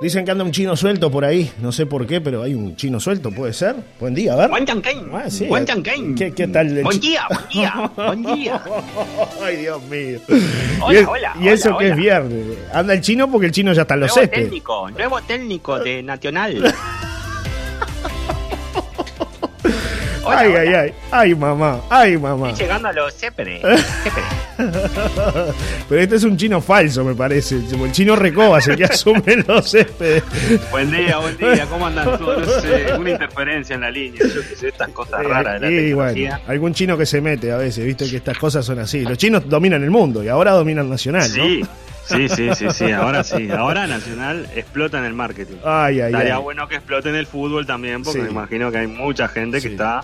Dicen que anda un chino suelto por ahí, no sé por qué, pero hay un chino suelto, ¿puede ser? Buen día, a ver. Buen. Ah, sí. Buen Chanquén. ¿Qué, qué tal? el Buen día, buen día, buen día. Ay, Dios mío. Hola, y, hola, y eso hola, que es viernes. Anda el chino porque el chino ya está en los Nuevo técnico, nuevo técnico de Nacional. Ay, ay, ay. Ay, mamá. Ay, mamá. Estoy llegando a los. Céspedes. Pero este es un chino falso, me parece. El chino Recoba es el que asume los céspedes. Buen día, buen día, ¿cómo andan todos? No sé, una interferencia en la línea, yo que sé, estas cosas raras de la Y bueno, algún chino que se mete a veces, viste que estas cosas son así. Los chinos dominan el mundo y ahora dominan Nacional, ¿no? Sí, sí, sí, sí, sí, ahora sí. Ahora Nacional explota en el marketing. Ay, ay, Estaría ay. bueno que explote en el fútbol también, porque Sí. me imagino que hay mucha gente Sí. que está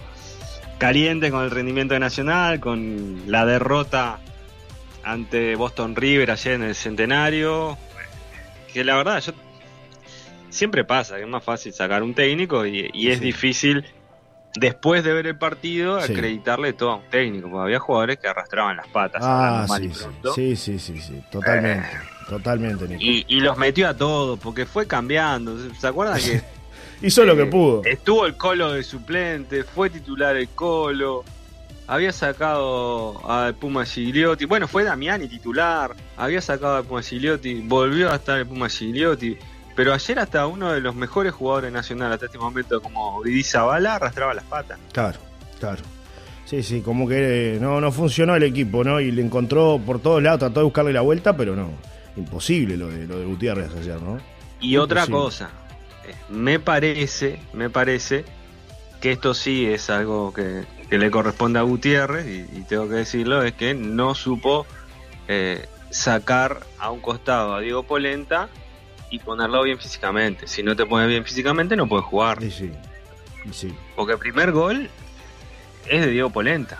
caliente con el rendimiento de Nacional, con la derrota ante Boston River ayer en el centenario. Que la verdad, yo siempre pasa que es más fácil sacar un técnico y, y es Sí. difícil después de ver el partido Sí. acreditarle todo a un técnico, porque había jugadores que arrastraban las patas. Ah, sí, sí, sí, sí, totalmente, totalmente, Nico. Y, y los metió a todos, porque fue cambiando. ¿Se acuerdan que Hizo lo que eh, pudo. Estuvo el Colo de suplente, fue titular el Colo, había sacado al Puma Gigliotti, bueno, fue Damiani titular, había sacado al Puma Gigliotti, volvió a estar el Puma Gigliotti, pero ayer hasta uno de los mejores jugadores nacionales hasta este momento, como Didi Zabala, arrastraba las patas. Claro, claro. Sí, sí, como que no, no funcionó el equipo, ¿no? Y le encontró por todos lados, trató de buscarle la vuelta, pero no. Imposible lo de, lo de Gutiérrez ayer, ¿no? Y otra cosa, eh, me parece, me parece que esto sí es algo que, que le corresponde a Gutiérrez, y, y tengo que decirlo, es que no supo eh, sacar a un costado a Diego Polenta y ponerlo bien físicamente. Si no te pones bien físicamente no puedes jugar. Sí, sí. Y sí. Porque el primer gol es de Diego Polenta.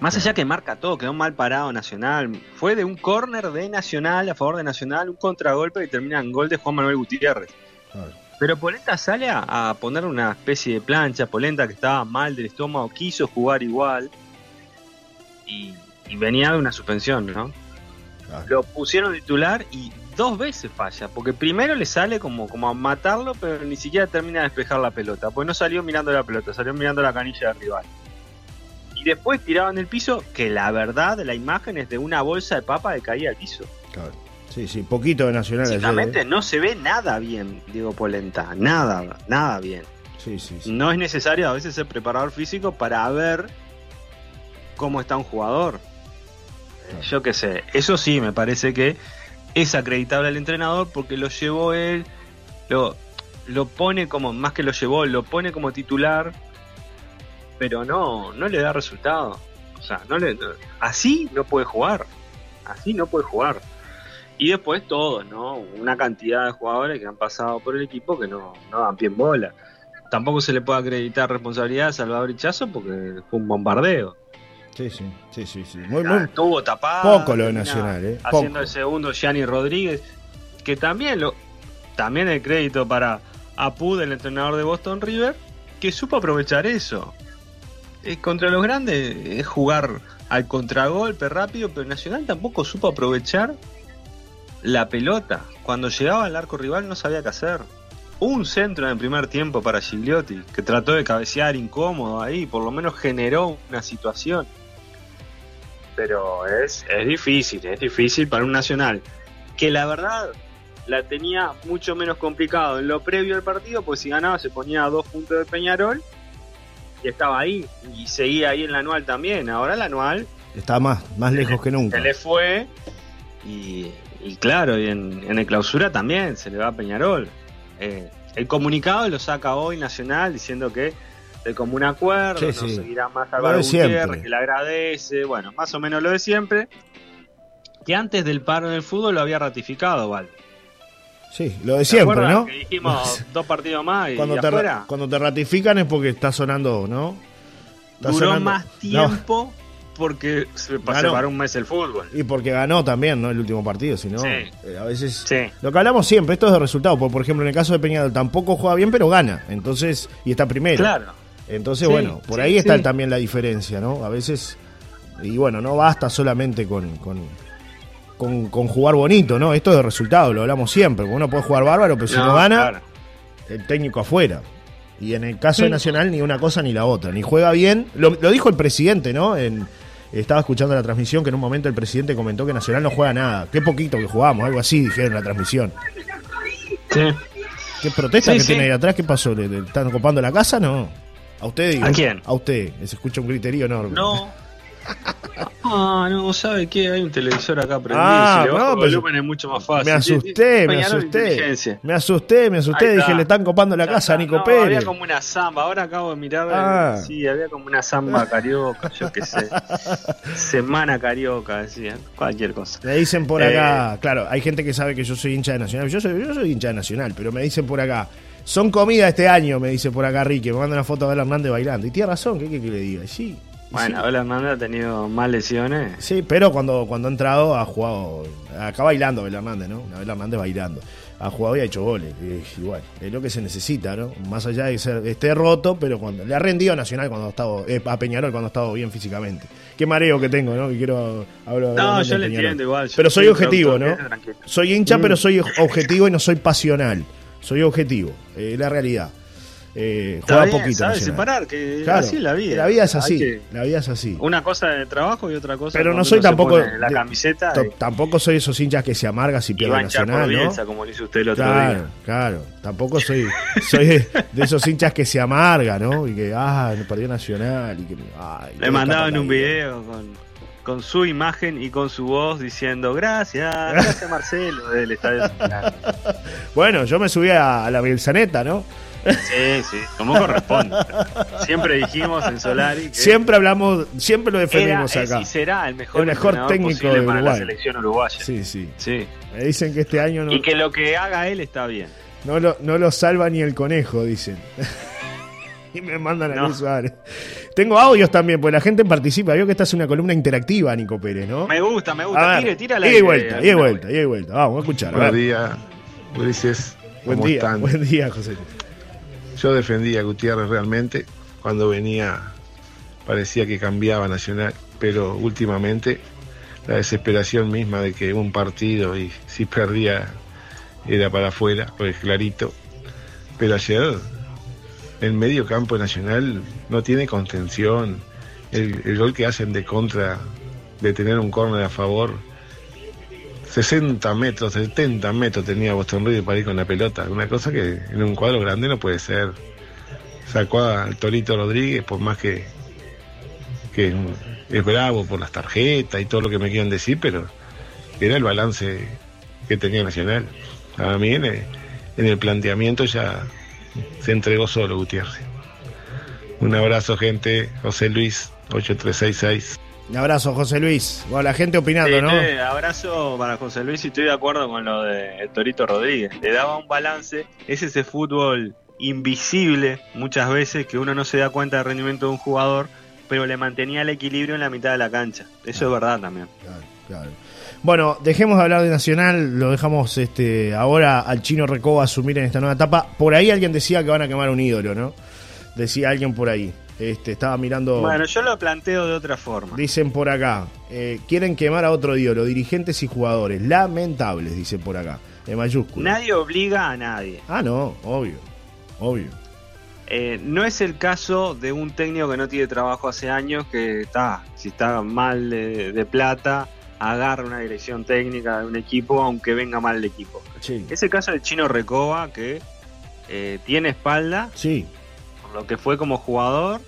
Más allá que marca todo, quedó mal parado Nacional. Fue de un córner de Nacional a favor de Nacional, un contragolpe y termina en gol de Juan Manuel Gutiérrez. claro. Pero Polenta sale a, a poner una especie de plancha. Polenta que estaba mal del estómago quiso jugar igual. Y, y venía de una suspensión, ¿no? Lo pusieron titular y dos veces falla. Porque primero le sale como, como a matarlo, pero ni siquiera termina de despejar la pelota. Pues no salió mirando la pelota, salió mirando la canilla del rival. Y después tiraba en el piso, que la verdad de la imagen es de una bolsa de papa que caía al piso. claro. Sí, sí, poquito de Nacional. Básicamente ¿eh? no se ve nada bien, Diego Polenta. Nada, nada bien. Sí, sí, sí. No es necesario a veces ser preparador físico para ver cómo está un jugador. Claro. Yo qué sé, eso sí me parece que es acreditable al entrenador porque lo llevó él, lo, lo pone como, más que lo llevó, lo pone como titular, pero no, no le da resultado. O sea, no le, no- así no puede jugar, así no puede jugar. Y después todos, ¿no? Una cantidad de jugadores que han pasado por el equipo que no, no dan pie en bola tampoco se le puede acreditar responsabilidad a Salvador Hichazo porque fue un bombardeo. Sí, sí, sí, sí, sí. Muy, Ah, muy, Estuvo tapado. poco lo de Nacional, ¿eh? Haciendo el segundo Gianni Rodríguez, que también lo también el crédito para Apud, el entrenador de Boston River, que supo aprovechar eso. Eh, contra los grandes es jugar al contragolpe rápido, pero Nacional tampoco supo aprovechar la pelota. Cuando llegaba al arco rival no sabía qué hacer. Un centro en el primer tiempo para Gigliotti, que trató de cabecear incómodo ahí, por lo menos generó una situación. Pero es, es difícil, es difícil para un Nacional, que la verdad la tenía mucho menos complicado en lo previo al partido, pues si ganaba se ponía a dos puntos de Peñarol y estaba ahí, y seguía ahí en la anual también. Ahora el anual Está más, más lejos que nunca. se le fue y, y claro, y en, en el clausura también se le va a Peñarol. Eh, el comunicado lo saca hoy Nacional diciendo que de común acuerdo, Sí, no sí. seguirá más Álvaro. Gutiérrez, que le agradece, bueno, más o menos lo de siempre. Que antes del paro en el fútbol lo había ratificado, Val. Sí, lo de ¿Te siempre, ¿no? Que dijimos dos partidos más y, Cuando te, afuera. ra- cuando te ratifican es porque está sonando, ¿no? Está Duró sonando- más No, tiempo porque se, Ganó. se paró un mes el fútbol. y porque ganó también, ¿no? El último partido, si no, Sí. eh, a veces... Sí. Lo que hablamos siempre, esto es de resultados, porque por ejemplo en el caso de Peñarol tampoco juega bien, pero gana, entonces, y está primero. Claro. Entonces, Sí, bueno, por ahí está también la diferencia, ¿no? A veces, y bueno, no basta solamente con, con, con, con jugar bonito, ¿no? Esto es de resultado, lo hablamos siempre. Uno puede jugar bárbaro, pero si no, gana, claro. el técnico afuera. Y en el caso de Nacional, ni una cosa ni la otra. Ni juega bien. Lo, lo dijo el presidente, ¿no? En, estaba escuchando la transmisión que en un momento el presidente comentó que Nacional no juega nada. Qué poquito que jugamos, algo así dijeron en la transmisión. Sí. ¿Qué protesta Sí, que sí. tiene ahí atrás? ¿Qué pasó? ¿Le, le están ocupando la casa? No. A usted digo. ¿A quién? A usted. Se escucha un griterío enorme. No. Ah, no, ¿sabe qué? Hay un televisor acá prendido. Ah, si le bajo no, el pero volumen es mucho más fácil. Me asusté, me asusté. Me asusté, me asusté. Dije, le están copando la casa a. Nico No, Pérez. Había como una samba, ahora acabo de mirar. Ah. Sí, había como una samba carioca, yo qué sé. Semana carioca, decían. Cualquier cosa. Me dicen por Eh. acá, claro, hay gente que sabe que yo soy hincha de Nacional. Yo soy, yo soy hincha de Nacional, pero me dicen por acá, son comida este año, me dice por acá Ricky, me manda una foto de Hernández bailando. Y tiene razón, ¿qué quiere que le diga? Sí. Bueno, sí. Abel Hernández ha tenido más lesiones. Sí, pero cuando, cuando ha entrado ha jugado, acá bailando Abel Hernández, ¿no? Abel Hernández bailando. Ha jugado y ha hecho goles. Igual, es lo que se necesita, ¿no? Más allá de que ser- esté roto, pero cuando le ha rendido a Nacional cuando ha estado, eh, a Peñarol cuando ha estado bien físicamente. Qué mareo que tengo, ¿no? Que quiero hablo de No, yo le entiendo igual. Pero soy objetivo, ¿no? Soy hincha, pero soy objetivo y no soy pasional. Soy objetivo, eh, es la realidad. Eh, juega bien, poquito. sabe Nacional. separar, que Claro, así es la vida. La vida es así. que- La vida es así. Una cosa de trabajo y otra cosa Pero no soy tampoco. la camiseta y, Tampoco soy esos hinchas que se amarga si pierde hinchar por Nacional, ¿no? Bielsa, como lo hizo usted el otro Claro, día. claro. Tampoco soy, soy de, de esos hinchas que se amarga, ¿no? Y que, ah, perdió Nacional. Y que, ay, Le mandaban un video con, con su imagen y con su voz diciendo gracias, gracias Marcelo del Estadio Central. Bueno, yo me subí a, a la Bielsaneta, ¿no? Sí, sí, como corresponde. Siempre dijimos en Solari que Siempre hablamos, siempre lo era, es acá. y será el mejor, El mejor técnico de Uruguay. la selección uruguaya. Sí, sí. Sí. Me dicen que este año no, Y que lo que haga él está bien. no, lo, no lo salva ni el conejo, dicen. y me mandan a No. Luis Suárez. Tengo audios también, porque la gente participa. Veo que esta es una columna interactiva, Nico Pérez, ¿no? Me gusta, me gusta. ver, Tire, tira la y vuelta, y vuelta, y vuelta. Vamos a escuchar. a Buenos ver. días, Ulises. Buen ¿Cómo día, están? buen día, José. Yo defendía a Gutiérrez realmente. Cuando venía parecía que cambiaba Nacional, pero últimamente la desesperación misma de que un partido y si perdía era para afuera, pues clarito. Pero ayer el medio campo nacional no tiene contención. El, el gol que hacen de contra, de tener un córner a favor, 60 metros, 70 metros tenía Boston River para ir con la pelota. Una cosa que en un cuadro grande no puede ser. Sacó al Torito Rodríguez, por más que, que es bravo por las tarjetas y todo lo que me quieran decir, pero era el balance que tenía Nacional. A mí en el, en el planteamiento ya se entregó solo Gutiérrez. Un abrazo, gente. José Luis, 8366. Un abrazo, José Luis. Bueno, la gente opinando, Sí, ¿no? estoy- abrazo para José Luis y estoy de acuerdo con lo de el Torito Rodríguez. Le daba un balance, es ese fútbol invisible muchas veces que uno no se da cuenta del rendimiento de un jugador, pero le mantenía el equilibrio en la mitad de la cancha. Eso es verdad también. Claro, claro. Bueno, dejemos de hablar de Nacional, lo dejamos este ahora al chino Recoba asumir en esta nueva etapa. Por ahí alguien decía que van a quemar un ídolo, ¿no? Decía alguien por ahí. Este, estaba mirando. Bueno, yo lo planteo de otra forma. Dicen por acá, eh, quieren quemar a otro ídolo, dirigentes y jugadores. Lamentables, dicen por acá, en mayúsculas. Nadie obliga a nadie. Ah, no, obvio, obvio. Eh, no es el caso de un técnico que no tiene trabajo hace años, que está, si está mal de, de plata, agarra una dirección técnica de un equipo, aunque venga mal el equipo. Sí, Es el caso del chino Recoba, que eh, tiene espalda, sí, lo que fue como jugador,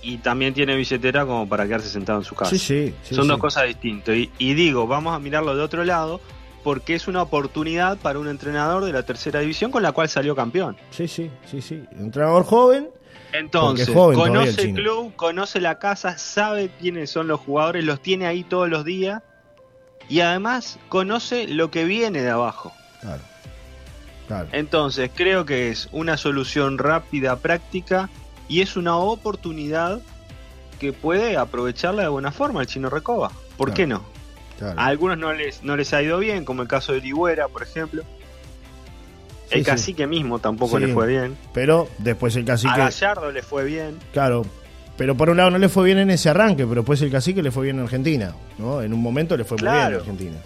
y también tiene billetera como para quedarse sentado en su casa. sí, sí, sí, Son dos cosas distintas. Y, y digo, vamos a mirarlo de otro lado, porque es una oportunidad para un entrenador de la tercera división con la cual salió campeón. Sí, sí, sí, sí. Entrenador joven, Entonces, joven conoce el club, conoce la casa, sabe quiénes son los jugadores, los tiene ahí todos los días y además conoce lo que viene de abajo. claro. Claro. Entonces, creo que es una solución rápida, práctica y es una oportunidad que puede aprovecharla de buena forma el chino Recoba. ¿Por Claro. qué no? claro. A algunos no les, no les ha ido bien, como el caso de Ligüera, por ejemplo. Sí, el sí. cacique mismo tampoco Sí. le fue bien. Pero después el A cacique, Gallardo le fue bien. claro, Pero por un lado no le fue bien en ese arranque, pero después el cacique le fue bien en Argentina, ¿no? En un momento le fue muy bien en. Argentina.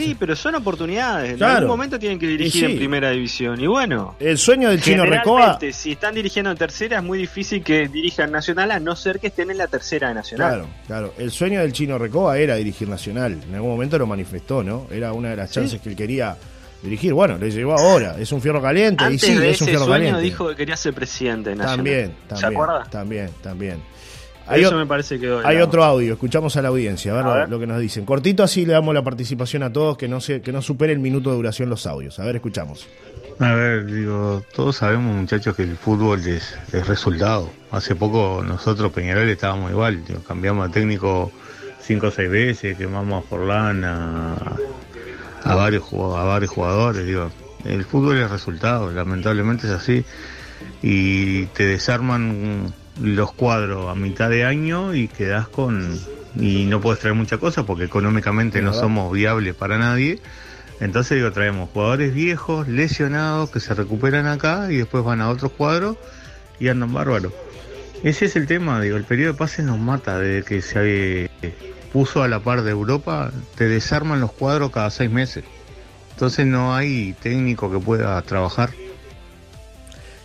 Sí, pero son oportunidades. En algún momento tienen que dirigir sí. en primera división. Y bueno, El sueño del chino Recoba, generalmente, si están dirigiendo en tercera, es muy difícil que dirijan Nacional, a no ser que estén en la tercera de Nacional. claro, claro, el sueño del chino Recoba era dirigir Nacional. En algún momento lo manifestó, ¿no? Era una de las Sí. chances que él quería dirigir. Bueno, le llegó ahora. Es un fierro caliente Antes y sí, de es un ese fierro sueño caliente. dijo que quería ser presidente de Nacional. también, ¿Se también, acuerda? también, también. Hay, Eso me parece que hay otro audio, escuchamos a la audiencia, a ver, A lo- ver. lo que nos dicen. Cortito así le damos la participación a todos, que no se, que no supere el minuto de duración los audios. A ver, escuchamos. A ver, digo, todos sabemos muchachos que el fútbol es, es resultado. Hace poco nosotros Peñarol estábamos igual, digo, cambiamos de técnico cinco o seis veces, quemamos a Forlán, a, a varios a varios jugadores, digo, el fútbol es resultado, lamentablemente es así y te desarman los cuadros a mitad de año y quedas con y no puedes traer mucha cosa porque económicamente no somos viables para nadie. Entonces digo, traemos jugadores viejos, lesionados, que se recuperan acá y después van a otros cuadros y andan bárbaros. Ese es el tema, digo, el periodo de pases nos mata desde que se eh, puso a la par de Europa, te desarman los cuadros cada seis meses. Entonces no hay técnico que pueda trabajar.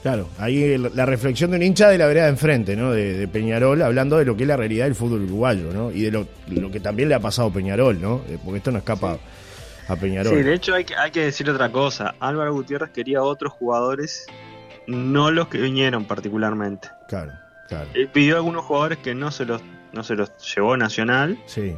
Claro, ahí la reflexión de un hincha de la vereda de enfrente, ¿no? De, de Peñarol, hablando de lo que es la realidad del fútbol uruguayo, ¿no? Y de lo, lo que también le ha pasado a Peñarol, ¿no? Eh, Porque esto no escapa a Peñarol. Sí, de hecho hay que, hay que decir otra cosa. Álvaro Gutiérrez quería otros jugadores, no los que vinieron particularmente. Claro, claro. Él pidió algunos jugadores que no se los, no se los llevó Nacional. Sí,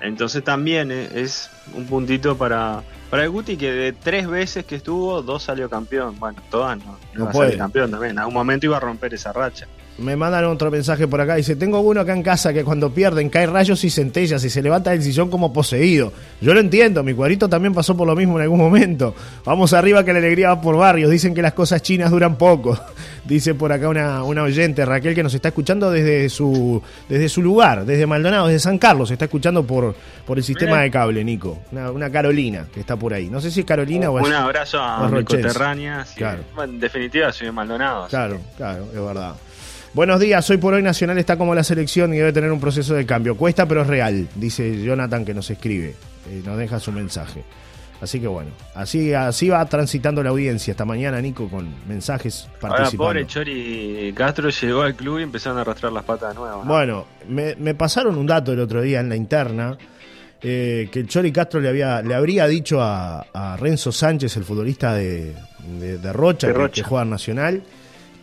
Entonces también eh, es un puntito para, para el Guti que de tres veces que estuvo, dos salió campeón. Bueno, todas no, no, No puede. campeón también. En algún momento iba a romper esa racha. Me mandan otro mensaje por acá. Dice: Tengo uno acá en casa que cuando pierden cae rayos y centellas y se levanta del sillón como poseído. Yo lo entiendo, mi cuadrito también pasó por lo mismo en algún momento. Vamos arriba que la alegría va por barrios. Dicen que las cosas chinas duran poco. Dice por acá una, una oyente, Raquel, que nos está escuchando desde su, desde su lugar, desde Maldonado, desde San Carlos. Se está escuchando por, por el sistema de cable, Nico. Una, una Carolina que está por ahí. No sé si es Carolina o es. Un abrazo o a mi coterránea. sí. Claro. En definitiva soy de Maldonado. Claro, claro, es verdad. Buenos días, hoy por hoy Nacional está como la selección y debe tener un proceso de cambio. Cuesta, pero es real, dice Jonathan que nos escribe, eh, nos deja su mensaje. Así que bueno, así, así va transitando la audiencia esta mañana, Nico, con mensajes Ahora, participando. pobre Chori Castro llegó al club y empezaron a arrastrar las patas de nuevo. ¿no? Bueno, me, me pasaron un dato el otro día en la interna eh, que el Chori Castro le había le habría dicho a, a Renzo Sánchez, el futbolista de, de- de Rocha, De Rocha. Que, juega Nacional,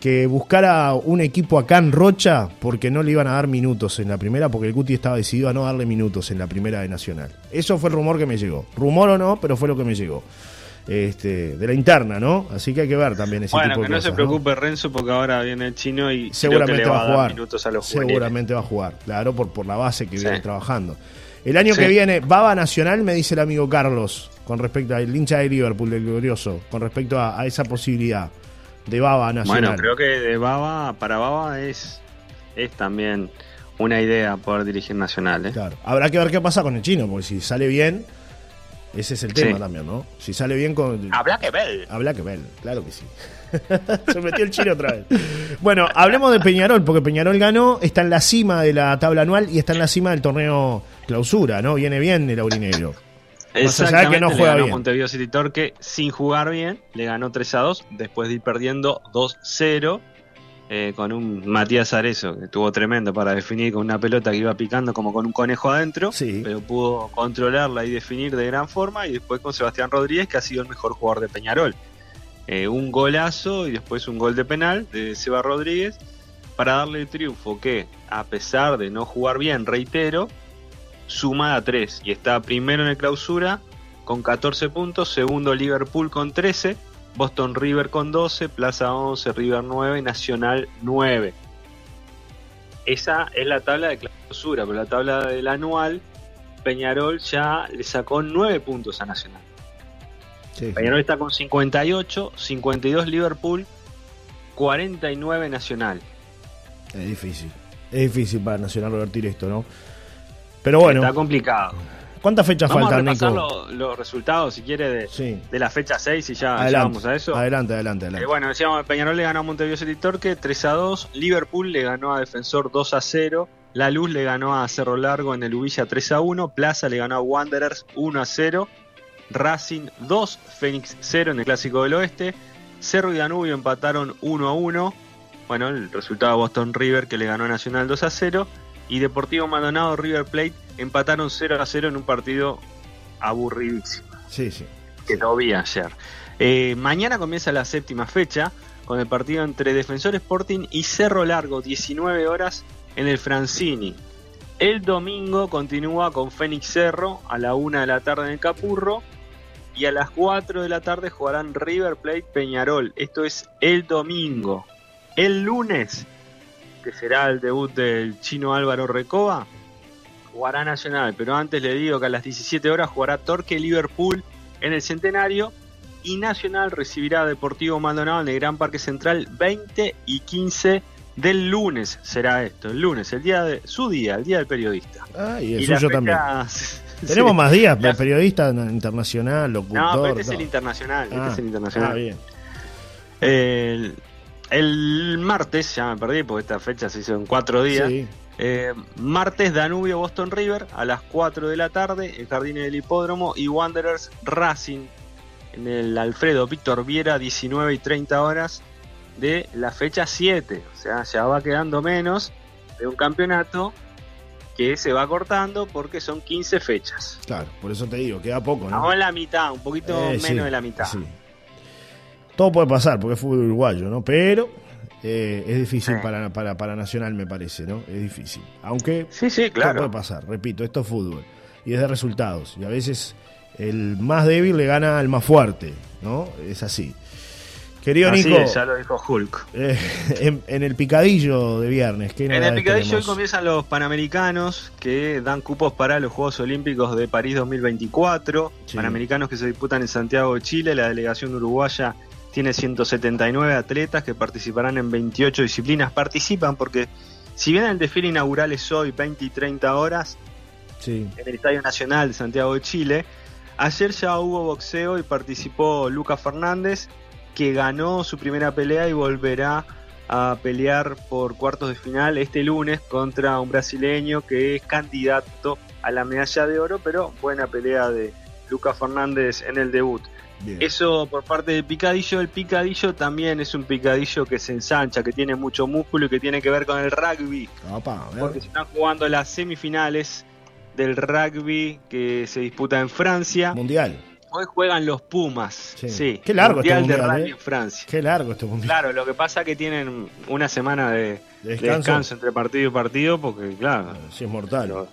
que buscara un equipo acá en Rocha porque no le iban a dar minutos en la primera, porque el Guti estaba decidido a no darle minutos en la primera de Nacional. Eso fue el rumor que me llegó. Rumor o no, pero fue lo que me llegó. Este, de la interna, ¿no? Así que hay que ver también ese bueno, tipo que de no cosas. se preocupe Renzo porque ahora viene el chino y creo que Seguramente le va a dar jugar. minutos a los. Seguramente va a jugar, claro, por, por la base que Sí. viene trabajando. El año Sí. que viene, Baba Nacional, me dice el amigo Carlos, con respecto al hincha de Liverpool, del glorioso, con respecto a, a esa posibilidad de Baba Nacional. Bueno, creo que de Baba, para Baba es, es también una idea poder dirigir Nacional. ¿eh? Claro. Habrá que ver qué pasa con el chino, porque si sale bien, ese es el tema Sí. también, ¿no? Si sale bien con. Habrá que ver. Habla que ver, claro que sí. Se metió el chino otra vez. Bueno, hablemos de Peñarol, porque Peñarol ganó, está en la cima de la tabla anual y está en la cima del torneo clausura, ¿no? Viene bien el aurinegro. De que no le juega ganó bien. Montevideo City Torque sin jugar bien, le ganó 3 a 2, después de ir perdiendo 2-0 eh, con un Matías Arezo, que estuvo tremendo para definir con una pelota que iba picando como con un conejo adentro, Sí. pero pudo controlarla y definir de gran forma, y después con Sebastián Rodríguez, que ha sido el mejor jugador de Peñarol. Eh, un golazo y después un gol de penal de Seba Rodríguez para darle el triunfo que, a pesar de no jugar bien, reitero, suma a 3 y está primero en el clausura con 14 puntos, segundo Liverpool con 13, Boston River con 12, Plaza 11, River 9, Nacional 9. Esa es la tabla de clausura, pero la tabla del anual, Peñarol ya le sacó 9 puntos a Nacional. Sí. Peñarol está con 58, 52 Liverpool, 49 Nacional. Es difícil. Es difícil para Nacional revertir esto, ¿no? Pero bueno, Está complicado. ¿Cuántas fechas Vamos a faltan, repasar Nico? lo- los resultados, si quiere, de, Sí. de la fecha 6 y ya, vamos a eso. adelante, adelante, adelante. Eh, bueno, decíamos, Peñarol le ganó a Montevideo City Torque 3 a 2, Liverpool le ganó a Defensor 2 a 0, La Luz le ganó a Cerro Largo en el Ubilla 3 a 1, Plaza le ganó a Wanderers 1 a 0, Racing 2, Fénix 0 en el Clásico del Oeste, Cerro y Danubio empataron 1 a 1, bueno, el resultado de Boston River que le ganó a Nacional 2 a 0, y Deportivo Maldonado River Plate empataron 0 a 0 en un partido aburridísimo Sí, sí. que no vi ayer. Eh, mañana comienza la séptima fecha con el partido entre Defensor Sporting y Cerro Largo, 19 horas en el Francini. El domingo continúa con Fénix Cerro a la 1 de la tarde en el Capurro y a las 4 de la tarde jugarán River Plate Peñarol. Esto es el domingo. El lunes, que será el debut del chino Álvaro Recoba, jugará Nacional, pero antes le digo que a las 17 horas jugará Torque Liverpool en el Centenario y Nacional recibirá a Deportivo Maldonado en el Gran Parque Central 20 y 15 del lunes será esto, el lunes, el día de su día, el día del periodista. Ah, y el Y suyo fecha- también. Sí. Tenemos más días, La- periodista internacional, locutor. No, pero este es el internacional, este Ah, es el internacional. ah, bien. El, el martes, ya me perdí porque esta fecha se hizo en cuatro días. Sí. Eh, martes Danubio Boston River a las 4 de la tarde, el Jardín del Hipódromo y Wanderers Racing en el Alfredo Víctor Viera 19 y 30 horas de la fecha 7. O sea, ya va quedando menos de un campeonato que se va cortando porque son 15 fechas. Claro, por eso te digo, queda poco, ¿no? En la mitad, un poquito Eh, menos sí, de la mitad. sí. Todo puede pasar porque es fútbol uruguayo, ¿no? Pero eh, es difícil Sí. para, para, para Nacional, me parece, ¿no? Es difícil. Aunque Sí, sí, todo claro. puede pasar, repito, esto es fútbol. Y es de resultados. Y a veces el más débil le gana al más fuerte, ¿no? Es así. Querido Así Nico, es, ya lo dijo Hulk. eh, en, en el picadillo de viernes, ¿qué En el picadillo hoy comienzan los Panamericanos que dan cupos para los Juegos Olímpicos de París 2024. Sí. Panamericanos que se disputan en Santiago de Chile. La delegación uruguaya tiene 179 atletas que participarán en 28 disciplinas. Participan porque si bien el desfile inaugural es hoy 20 y 30 horas Sí, en el Estadio Nacional de Santiago de Chile, ayer ya hubo boxeo y participó Lucas Fernández que ganó su primera pelea y volverá a pelear por cuartos de final este lunes contra un brasileño que es candidato a la medalla de oro, pero buena pelea de Lucas Fernández en el debut. bien. Eso por parte del picadillo, el picadillo también es un picadillo que se ensancha, que tiene mucho músculo y que tiene que ver con el rugby, Apa, a ver. porque se están jugando las semifinales del rugby que se disputa en Francia. Mundial. Hoy juegan los Pumas. Sí. Sí. Qué largo este mundial de mundial, rugby ¿eh? en Francia. Qué largo este mundial. Claro, lo que pasa es que tienen una semana de, De de descanso. descanso entre partido y partido, porque claro, Sí, es mortal. los,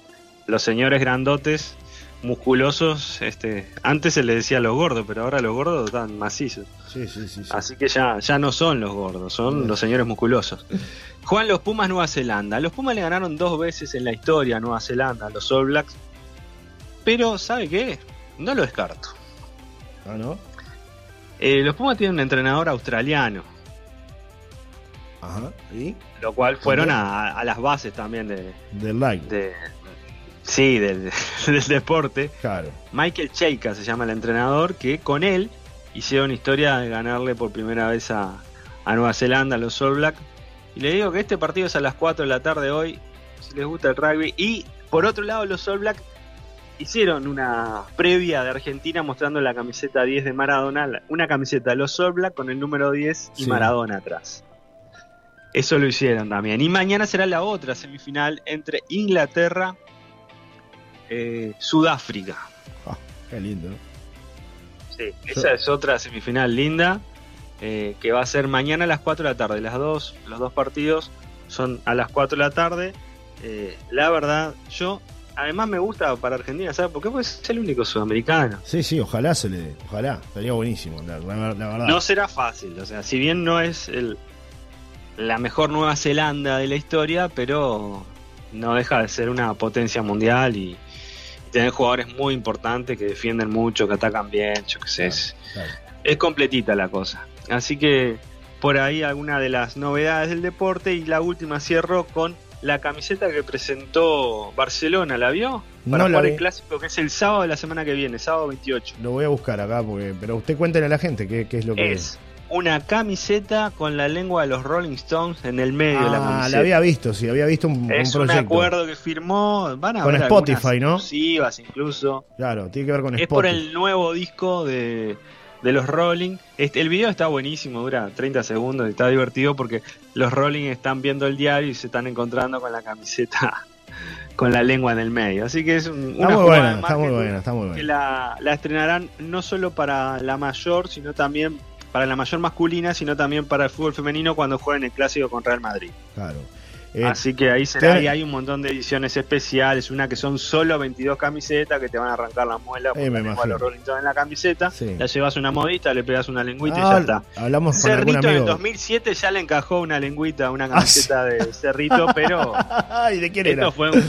los señores grandotes, musculosos, este, antes se les decía los gordos, pero ahora los gordos están macizos. Sí, sí, sí. sí. Así que ya, ya no son los gordos, son los señores musculosos. Juegan los Pumas Nueva Zelanda. Los Pumas le ganaron dos veces en la historia a Nueva Zelanda, a los All Blacks. Pero, ¿sabe qué? No lo descarto. Ah, ¿no? Eh, los Pumas tienen un entrenador australiano, Ajá. ¿Y? lo cual fueron a, a las bases también de, Del like. de- sí, del, del deporte. Claro. Michael Cheika se llama el entrenador, que con él hicieron historia de ganarle por primera vez a, a Nueva Zelanda, a los All Blacks. Y le digo que este partido es a las 4 de la tarde hoy, si les gusta el rugby. Y por otro lado, los All Blacks hicieron una previa de Argentina mostrando la camiseta 10 de Maradona, una camiseta de los All Blacks con el número 10 y Sí. Maradona atrás. Eso lo hicieron también. Y mañana será la otra semifinal entre Inglaterra eh, Sudáfrica. Ah, qué lindo. Sí, esa es otra semifinal linda eh, que va a ser mañana a las 4 de la tarde. Las dos, los dos partidos son a las 4 de la tarde. Eh, la verdad, yo además me gusta para Argentina, ¿sabes? Porque pues es el único sudamericano. Sí, sí, ojalá se le dé. Ojalá. Sería buenísimo, la, la- la verdad. No será fácil, o sea, si bien no es el, la mejor Nueva Zelanda de la historia, pero no deja de ser una potencia mundial y tener jugadores muy importantes que defienden mucho, que atacan bien, yo qué sé. es- Claro. es completita la cosa. Así que por ahí alguna de las novedades del deporte y la última cierro con la camiseta que presentó Barcelona, ¿la vio? para No la jugar vi. el clásico que es el sábado de la semana que viene, sábado 28. Lo voy a buscar acá, porque, pero usted cuéntele a la gente qué, qué es lo que Es una camiseta con la lengua de los Rolling Stones en el medio de la Ah, camiseta. la había visto, sí, había visto un, es un proyecto. acuerdo que firmó, van a Con Spotify, ¿no? incluso. Claro, tiene que ver con Es Spotify. por el nuevo disco de, de los Rolling. Este, el video está buenísimo, dura 30 segundos, está divertido porque los Rolling están viendo el diario y se están encontrando con la camiseta con la lengua en el medio. Así que es un- una muy buena, de está muy buena, está muy que buena. la, la estrenarán no solo para la mayor, sino también para la mayor masculina, sino también para el fútbol femenino cuando jueguen el clásico con Real Madrid. Claro. Eh, Así que ahí será, y hay un montón de ediciones especiales, una que son solo 22 camisetas que te van a arrancar la muela Eh, porque me a imagino. los Rolling Stones en la camiseta, Sí. la llevas una modista, le pegas una lengüita y ah, ya está. Hablamos con Cerrito en el amigo. 2007 ya le encajó una lengüita, una Ah, camiseta de Cerrito, pero Ay, ¿de quién era? esto fue un,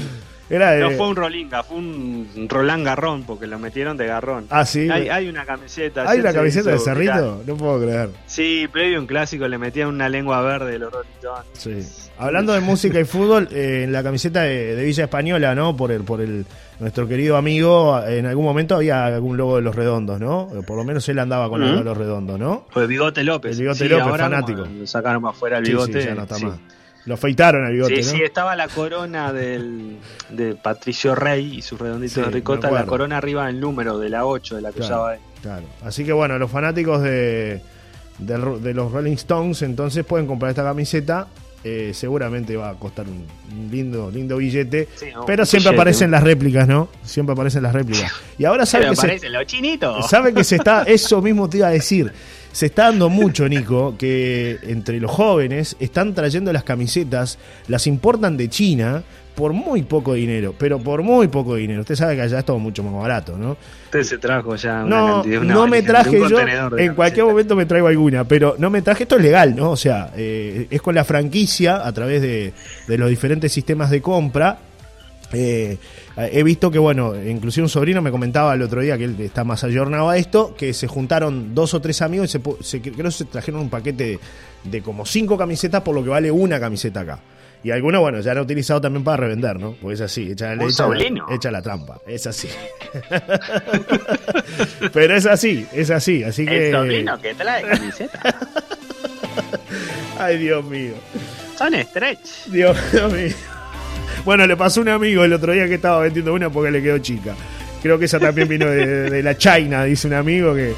Era de... no fue un Rolinga, fue un Roland Garrón, porque lo metieron de garrón. Ah, sí. Hay, hay una camiseta. ¿Hay una se camiseta de Cerrito? No puedo creer. Sí, previo un clásico le metían una lengua verde de los Rolling Stones. Sí. Hablando de música y fútbol, eh, en la camiseta de, de Villa Española, ¿no? Por el, por el nuestro querido amigo, en algún momento había algún logo de los redondos, ¿no? Por lo menos él andaba con el logo de los redondos, ¿no? Fue Bigote López. El Bigote Sí, López, fanático. Lo sacaron más fuera el Sí, bigote. sí, ya no está sí. más. Lo afeitaron al bigote, Sí, ¿no? sí, estaba la corona del, de Patricio Rey y sus redonditos Sí, de ricota, la corona arriba del número de la 8 de la que Claro. usaba él. Claro. Así que bueno, los fanáticos de, ro- de los Rolling Stones entonces pueden comprar esta camiseta. Eh, seguramente va a costar un, un lindo, lindo billete. Sí, no, pero siempre billete, aparecen ¿no? las réplicas, ¿no? Siempre aparecen las réplicas. Y ahora sabe Pero que se, parecen los chinitos. sabe que se está, eso mismo te iba a decir. Se está dando mucho, Nico, que entre los jóvenes están trayendo las camisetas, las importan de China por muy poco dinero, pero por muy poco dinero. Usted sabe que allá es todo mucho más barato, ¿no? Usted se trajo ya una No, cantidad, una no me traje yo. En cualquier momento me traigo alguna, pero no me traje. Esto es legal, ¿no? O sea, eh, es con la franquicia a través de, de los diferentes sistemas de compra. Eh, he visto que, bueno, inclusive un sobrino me comentaba el otro día que él está más ayornado a esto, que se juntaron dos o tres amigos y se, se- creo que se trajeron un paquete de, de como cinco camisetas por lo que vale una camiseta acá. Y algunos, bueno, ya han utilizado también para revender, ¿no? Porque es así, echa, le Un echa, sobrino. echa la trampa, es así. Pero es así, es así, así que... El sobrino que trae camiseta. Ay, Dios mío. Son stretch. Dios, Dios mío. Bueno, le pasó a un amigo el otro día que estaba vendiendo una porque le quedó chica. Creo que esa también vino de, de la China, dice un amigo que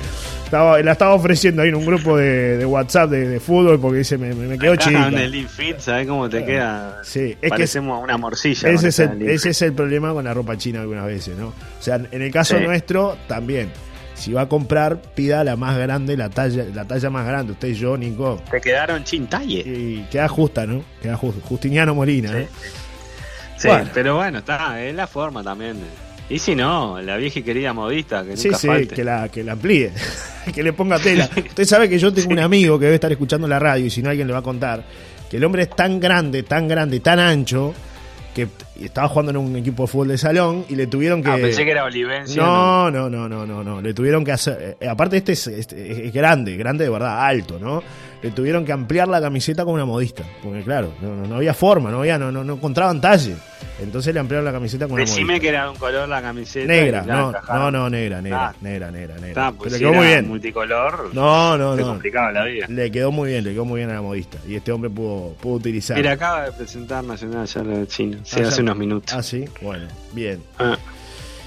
estaba, la estaba ofreciendo ahí en un grupo de, de WhatsApp de, de fútbol porque dice, me, me quedó chica. en el Fit, ¿sabes cómo te queda? Sí, es que Parecemos una morcilla. ese es, el, ese es el problema con la ropa china algunas veces, ¿no? O sea, en el caso Sí. nuestro, también. Si va a comprar, pida la más grande, la talla, la talla más grande. Usted y yo, Nico. Te quedaron chintalle. Y queda justa, ¿no? Queda justo. Justiniano Molina. Sí, Bueno. pero bueno, está, es la forma también. Y si no, la vieja y querida modista, que Sí, nunca sí, falte. que la, que la amplíe, que le ponga tela. Usted sabe que yo tengo un amigo que debe estar escuchando la radio y si no alguien le va a contar, que el hombre es tan grande, tan grande, tan ancho, que estaba jugando en un equipo de fútbol de salón y le tuvieron que... Ah, pensé que era Olivencia. No, no, no, no, no, no. Le tuvieron que hacer. eh, aparte, este es, este es grande, grande de verdad, alto, ¿no? Le tuvieron que ampliar la camiseta con una modista. Porque, claro, no, no, no había forma, no había, no, no, no encontraban talle. Entonces le ampliaron la camiseta con una Decime modista. que era de un color la camiseta. Negra, no, no, no, negra, negra, Ah. negra, negra, negra. Está, Pero pues le si quedó muy bien. multicolor, No, no, no. complicaba la vida. Le quedó muy bien, le quedó muy bien a la modista. Y este hombre pudo, pudo utilizar. Mira, acaba de presentar Nacional ya Chino, sí, Ah, hace unos minutos. Ah, sí, bueno, bien. Ah.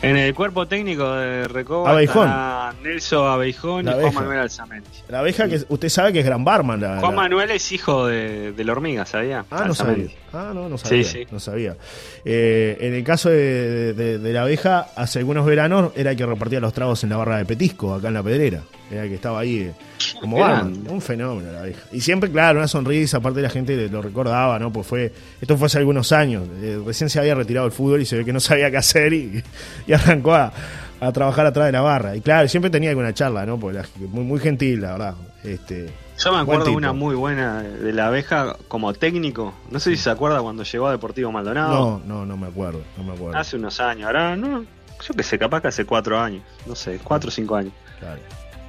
En el cuerpo técnico de Recoba estará Nelson Abeijón La y Juan. Manuel Alzamendi. La abeja que usted sabe que es gran barman. La, Juan la- Manuel es hijo de, de la hormiga, ¿sabía? Ah, no sabía. Ah, no, no sabía. Sí, sí. No sabía. Eh, en el caso de, de- de la abeja, hace algunos veranos era el que repartía los tragos en la barra de petisco, acá en la pedrera. Era el que estaba ahí eh, como Qué. Un fenómeno la abeja. Y siempre, claro, una sonrisa, aparte la gente lo recordaba, ¿no? Pues fue, esto fue hace algunos años. Eh, recién se había retirado el fútbol y se ve que no sabía qué hacer y, y arrancó a, a trabajar atrás de la barra. Y claro, siempre tenía alguna charla, ¿no? La- muy, muy gentil, la verdad. Este, Yo me acuerdo de una muy buena de la abeja como técnico. No sé si se acuerda cuando llegó a Deportivo Maldonado. no, no, no me acuerdo, no me acuerdo. Hace unos años. Ahora, no, yo que sé, capaz que hace cuatro años. No sé, cuatro o cinco años. Claro.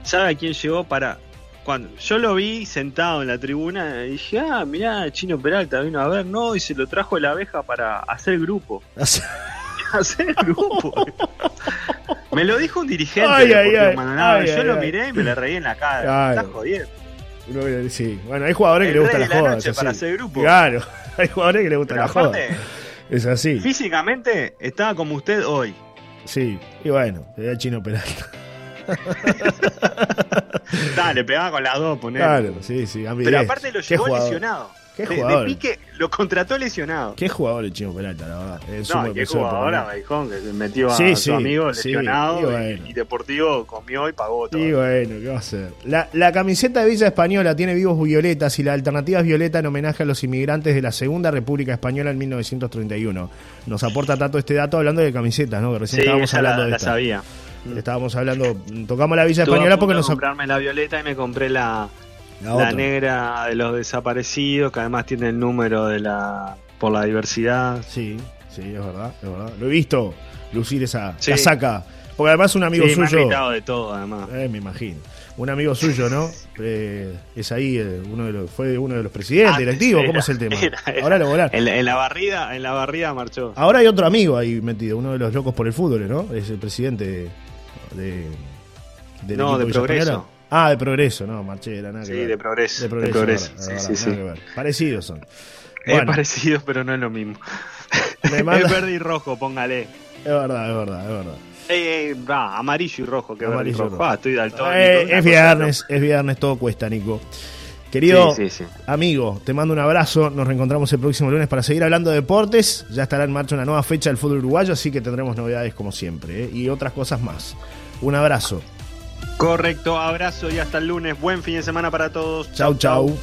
¿Sabe a quién llegó para.? Cuando yo lo vi sentado en la tribuna y dije, ah, mirá, Chino Peralta vino a ver, no, y se lo trajo la abeja para hacer grupo. hacer grupo. me lo dijo un dirigente Ay, ay, ay. Maldonado, Yo lo miré y me le reí en la cara. Claro. Estás jodiendo. Que- sí. Bueno, hay jugadores que El le gusta la la joda. noche para hacer grupo. Claro, hay jugadores que le gusta Pero la joda. aparte, Es así. físicamente estaba como usted hoy. Sí. Y bueno, era chino Peralta. Dale, pegaba con las dos, poner. Claro, sí, sí. Pero aparte lo llevó jugador. lesionado. Qué De- de, jugador. pique lo contrató lesionado. Qué jugador el chino Peralta, la verdad. En su No, qué jugador Beijón, que se metió a Sí, su sí, amigo lesionado y y, bueno. y Deportivo comió y pagó todo. Y bueno, ¿qué va a hacer? La, la camiseta de Villa Española tiene vivos violetas y la alternativa es violeta en homenaje a los inmigrantes de la Segunda República Española en 1931. Nos aporta Tato este dato hablando de camisetas, ¿no? Que recién estábamos hablando la, de la esta. sabía. Estábamos hablando, tocamos la Villa Española porque nos... comprarme la violeta y me compré la, La negra de los desaparecidos, que además tiene el número de la por la diversidad. Sí, sí, es verdad, es verdad. Lo he visto lucir esa Sí. casaca. Porque además un amigo Sí, me suyo... gritado de todo, además. Eh, me imagino. Un amigo suyo, ¿no? Eh, es ahí, eh, uno de los, fue uno de los presidentes, Antes directivos, ¿cómo es el tema? era, era. Ahora lo volar. En, en la barrida, en la barrida marchó. Ahora hay otro amigo ahí metido, uno de los locos por el fútbol, ¿no? Es el presidente de. del No, de Progreso. Española. Ah, de Progreso, no, Marchera, nada que Sí, ver. de progreso. De De Progreso. progreso. Sí, de sí, verdad, sí. nada que ver. Parecidos son. Es Bueno, parecido, pero no es lo mismo. me manda- Es verde y rojo, póngale. Es verdad, es verdad, es verdad. Va, amarillo y rojo, que verde y Amarillo rojo. rojo. Ah, estoy daltónico. Eh, es viernes, es viernes, todo cuesta, Nico. Querido Sí, sí, sí. amigo, te mando un abrazo. Nos reencontramos el próximo lunes para seguir hablando de deportes. Ya estará en marcha una nueva fecha del fútbol uruguayo, así que tendremos novedades como siempre ¿eh? y otras cosas más. Un abrazo. Correcto, abrazo y hasta el lunes. Buen fin de semana para todos. Chau, chau.